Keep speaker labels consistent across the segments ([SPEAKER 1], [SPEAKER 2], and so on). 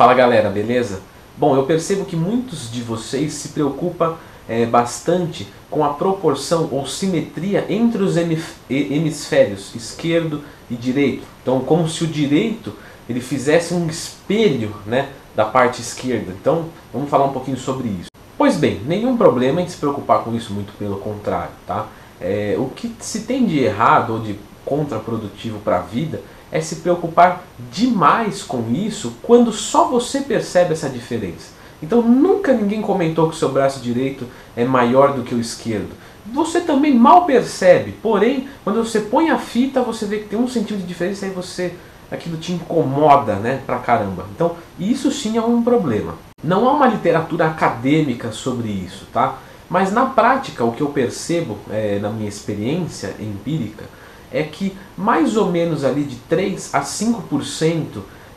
[SPEAKER 1] Fala galera, beleza? Bom, eu percebo que muitos de vocês se preocupam é, bastante com a proporção ou simetria entre os hemisférios esquerdo e direito. Então, como se o direito ele fizesse um espelho né, da parte esquerda. Então, vamos falar um pouquinho sobre isso. Pois bem, nenhum problema em se preocupar com isso, muito pelo contrário. Tá? É, o que se tem de errado ou de contraprodutivo para a vida é se preocupar demais com isso quando só você percebe essa diferença. Então nunca ninguém comentou que o seu braço direito é maior do que o esquerdo. Você também mal percebe, porém, quando você põe a fita, você vê que tem um centímetro de diferença e você aquilo te incomoda, né, pra caramba. Então, isso sim é um problema. Não há uma literatura acadêmica sobre isso, tá? Mas na prática, o que eu percebo é, na minha experiência empírica é que mais ou menos ali de 3 a 5%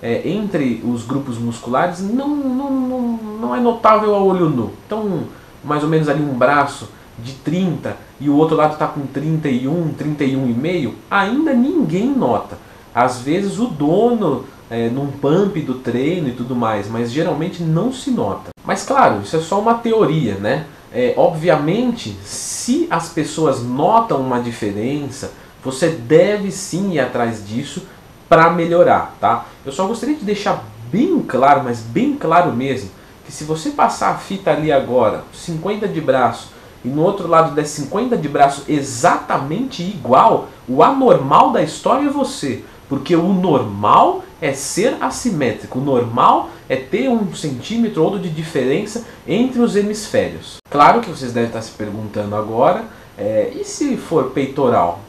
[SPEAKER 1] é, entre os grupos musculares não, não, não, não é notável a olho nu. Então, mais ou menos ali um braço de 30 e o outro lado está com 31, 31,5, ainda ninguém nota. Às vezes o dono é, num pump do treino e tudo mais, mas geralmente não se nota. Mas claro, isso é só uma teoria, né? É, obviamente, se as pessoas notam uma diferença, você deve sim ir atrás disso para melhorar, tá? Eu só gostaria de deixar bem claro, mas bem claro mesmo, que se você passar a fita ali agora, 50 de braço, e no outro lado der 50 de braço exatamente igual, o anormal da história é você. Porque o normal é ser assimétrico. O normal é ter um centímetro ou de diferença entre os hemisférios. Claro que vocês devem estar se perguntando agora, é, e se for peitoral?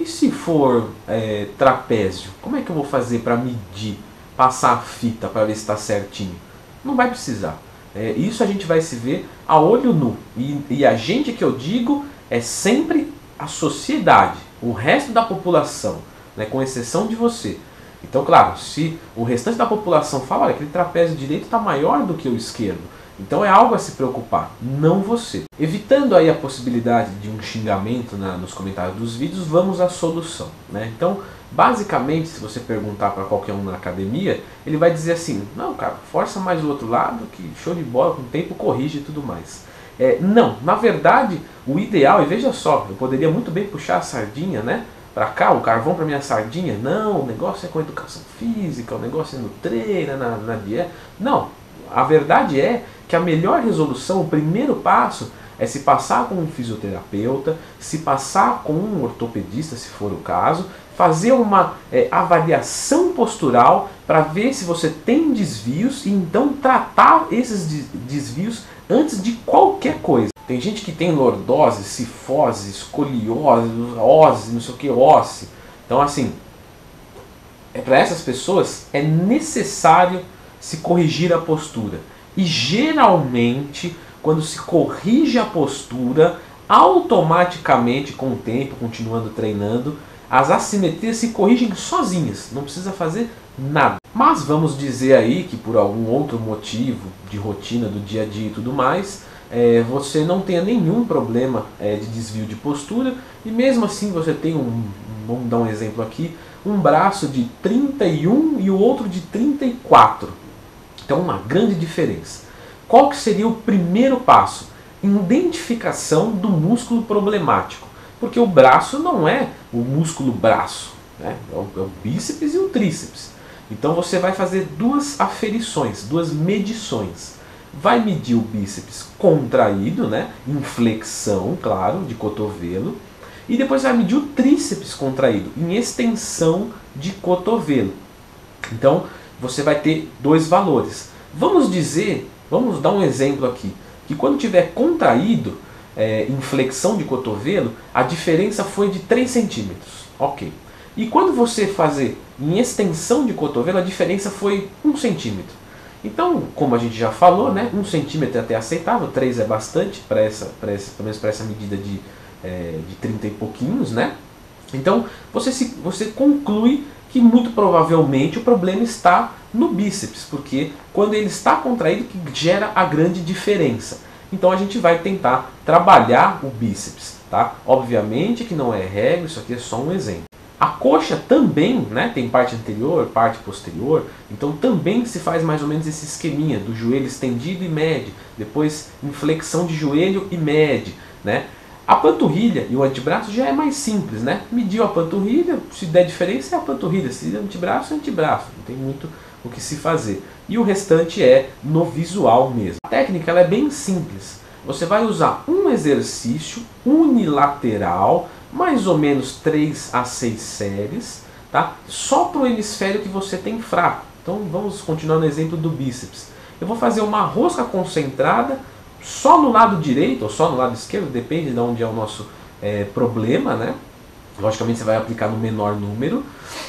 [SPEAKER 1] E se for é, trapézio? Como é que eu vou fazer para medir, passar a fita para ver se está certinho? Não vai precisar. É, isso a gente vai se ver a olho nu. E, e a gente que eu digo é sempre a sociedade, o resto da população, né, com exceção de você. Então, claro, se o restante da população fala, olha, aquele trapézio direito está maior do que o esquerdo, então é algo a se preocupar, não você. Evitando aí a possibilidade de um xingamento na, nos comentários dos vídeos, vamos à solução. Né? Então, basicamente, se você perguntar para qualquer um na academia, ele vai dizer assim, não, cara, força mais o outro lado, que show de bola, com o tempo corrige e tudo mais. É, não, na verdade, o ideal, e veja só, eu poderia muito bem puxar a sardinha, né? Para cá, o carvão para minha sardinha. Não, o negócio é com educação física, o negócio é no treino, na, na dieta. Não, a verdade é que a melhor resolução, o primeiro passo, é se passar com um fisioterapeuta, se passar com um ortopedista, se for o caso, fazer uma é, avaliação postural para ver se você tem desvios e então tratar esses desvios antes de qualquer coisa. Tem gente que tem lordose, cifose, escoliose, ose, não sei o que, osse. Então assim, é para essas pessoas é necessário se corrigir a postura. E geralmente, quando se corrige a postura, automaticamente, com o tempo, continuando treinando, as assimetrias se corrigem sozinhas, não precisa fazer nada. Mas vamos dizer aí que por algum outro motivo de rotina do dia a dia e tudo mais, é, você não tenha nenhum problema é, de desvio de postura e mesmo assim você tem um, vamos dar um exemplo aqui, um braço de 31 e o outro de 34. Então uma grande diferença. Qual que seria o primeiro passo? Identificação do músculo problemático. Porque o braço não é o músculo braço, né? é, o, é o bíceps e o tríceps. Então você vai fazer duas aferições, duas medições. Vai medir o bíceps contraído, né? em flexão, claro, de cotovelo. E depois vai medir o tríceps contraído, em extensão de cotovelo. Então, você vai ter dois valores. Vamos dizer, vamos dar um exemplo aqui, que quando tiver contraído, é, em flexão de cotovelo, a diferença foi de 3 centímetros. Ok. E quando você fazer em extensão de cotovelo, a diferença foi 1 centímetro. Então, como a gente já falou, né, 1 centímetro é até aceitável, 3 é bastante, para essa, essa, menos para essa medida de, é, de 30 e pouquinhos, né? Então, você, se, você conclui que muito provavelmente o problema está no bíceps, porque quando ele está contraído que gera a grande diferença. Então a gente vai tentar trabalhar o bíceps, tá? Obviamente que não é regra, isso aqui é só um exemplo. A coxa também, né, tem parte anterior, parte posterior, então também se faz mais ou menos esse esqueminha do joelho estendido e mede, depois inflexão de joelho e mede, né? A panturrilha e o antebraço já é mais simples, né? Mediu a panturrilha, se der diferença é a panturrilha, se der antebraço é antebraço, não tem muito o que se fazer. E o restante é no visual mesmo. A técnica ela é bem simples. Você vai usar um exercício unilateral mais ou menos 3 a 6 séries, tá? só para o hemisfério que você tem fraco. Então vamos continuar no exemplo do bíceps. Eu vou fazer uma rosca concentrada só no lado direito ou só no lado esquerdo, depende de onde é o nosso é, problema, né? Logicamente você vai aplicar no menor número.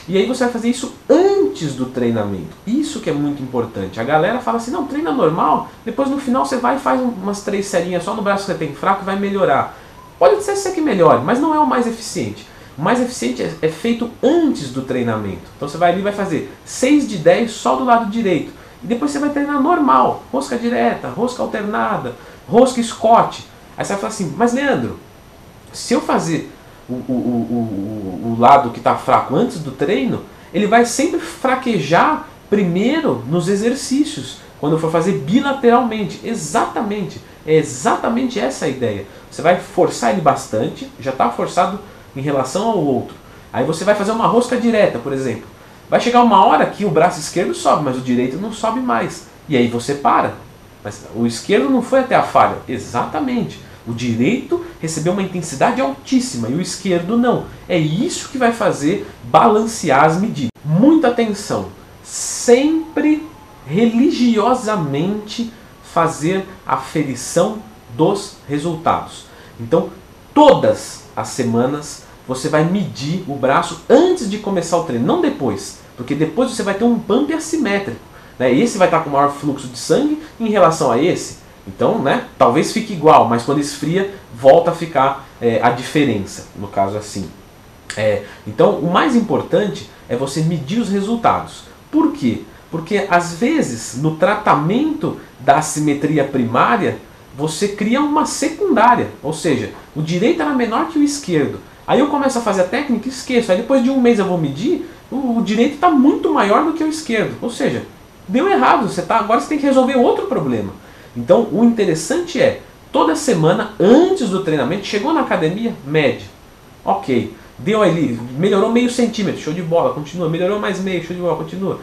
[SPEAKER 1] E aí você vai fazer isso antes do treinamento. Isso que é muito importante. A galera fala assim, não, treina normal, depois no final você vai e faz umas três serinhas só no braço que você tem fraco e vai melhorar. Pode ser que que melhore, mas não é o mais eficiente. O mais eficiente é, é feito antes do treinamento. Então você vai ali e vai fazer 6 de 10 só do lado direito. E depois você vai treinar normal, rosca direta, rosca alternada, rosca Scott. Aí você vai falar assim, mas Leandro, se eu fazer o, o, o, o, lado que está fraco antes do treino, ele vai sempre fraquejar primeiro nos exercícios, quando for fazer bilateralmente. Exatamente. É exatamente essa a ideia. Você vai forçar ele bastante, já está forçado em relação ao outro. Aí você vai fazer uma rosca direta, por exemplo. Vai chegar uma hora que o braço esquerdo sobe, mas o direito não sobe mais. E aí você para. Mas o esquerdo não foi até a falha. Exatamente. O direito recebeu uma intensidade altíssima e o esquerdo não. É isso que vai fazer balancear as medidas. Muita atenção. Sempre religiosamente fazer a aferição dos resultados. Então, todas as semanas você vai medir o braço antes de começar o treino, não depois, porque depois você vai ter um pump assimétrico. Né? Esse vai estar com maior fluxo de sangue em relação a esse. Então, né, talvez fique igual, mas quando esfria, volta a ficar é, a diferença, no caso assim. É, então, o mais importante é você medir os resultados. Por quê? Porque às vezes, no tratamento da assimetria primária, você cria uma secundária, ou seja, o direito era menor que o esquerdo. Aí eu começo a fazer a técnica e esqueço. Aí depois de um mês eu vou medir, o, direito está muito maior do que o esquerdo. Ou seja, deu errado. Você tá, agora você tem que resolver outro problema. Então o interessante é, toda semana, antes do treinamento, chegou na academia, mede. Ok, deu ali, melhorou meio centímetro, show de bola, continua. Melhorou mais meio, show de bola, continua.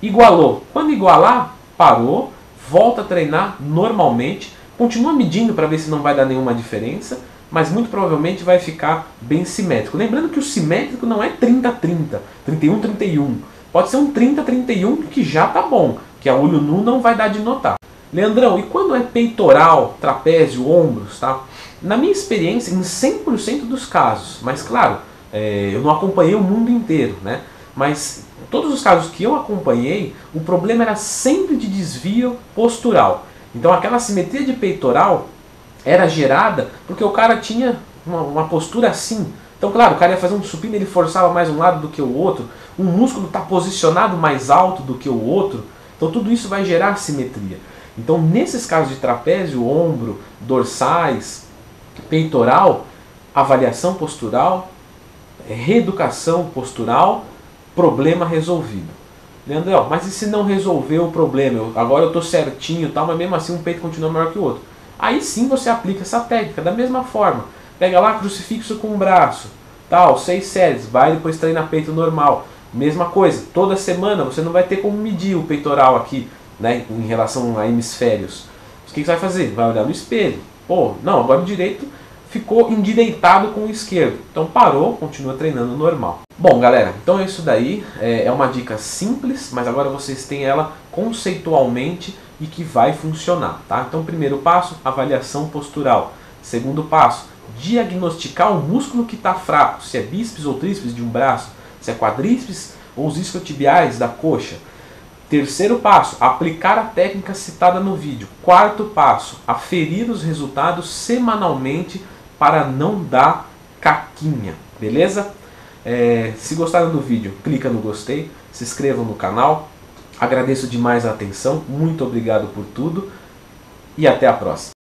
[SPEAKER 1] Igualou. Quando igualar, parou, volta a treinar normalmente Continua medindo para ver se não vai dar nenhuma diferença, mas muito provavelmente vai ficar bem simétrico. Lembrando que o simétrico não é 30-30, 31-31. Pode ser um 30-31 que já tá bom, que a olho nu não vai dar de notar. Leandrão, e quando é peitoral, trapézio, ombros, tá? Na minha experiência, em 100% dos casos, mas claro, é, eu não acompanhei o mundo inteiro, né? Mas todos os casos que eu acompanhei, o problema era sempre de desvio postural. Então aquela simetria de peitoral era gerada porque o cara tinha uma, uma postura assim. Então, claro, o cara ia fazer um supino, ele forçava mais um lado do que o outro, um músculo está posicionado mais alto do que o outro, então tudo isso vai gerar simetria. Então, nesses casos de trapézio, ombro, dorsais, peitoral, avaliação postural, reeducação postural, problema resolvido. Leandrão, mas e se não resolver o problema? Eu, agora eu estou certinho tal, mas mesmo assim um peito continua maior que o outro. Aí sim você aplica essa técnica da mesma forma. Pega lá crucifixo com o braço, tal, seis séries, vai depois treina peito normal. Mesma coisa, toda semana você não vai ter como medir o peitoral aqui, né, em relação a hemisférios. O que, que você vai fazer? Vai olhar no espelho. Pô, não, agora o direito ficou endireitado com o esquerdo. Então parou, continua treinando normal. Bom, galera, então é isso daí. É, é uma dica simples, mas agora vocês têm ela conceitualmente e que vai funcionar, tá? Então, primeiro passo, avaliação postural. Segundo passo, diagnosticar o músculo que está fraco, se é bíceps ou tríceps de um braço, se é quadríceps ou os isquiotibiais da coxa. Terceiro passo, aplicar a técnica citada no vídeo. Quarto passo, aferir os resultados semanalmente para não dar caquinha, beleza? É, se gostaram do vídeo, clica no gostei, se inscrevam no canal. Agradeço demais a atenção, muito obrigado por tudo e até a próxima.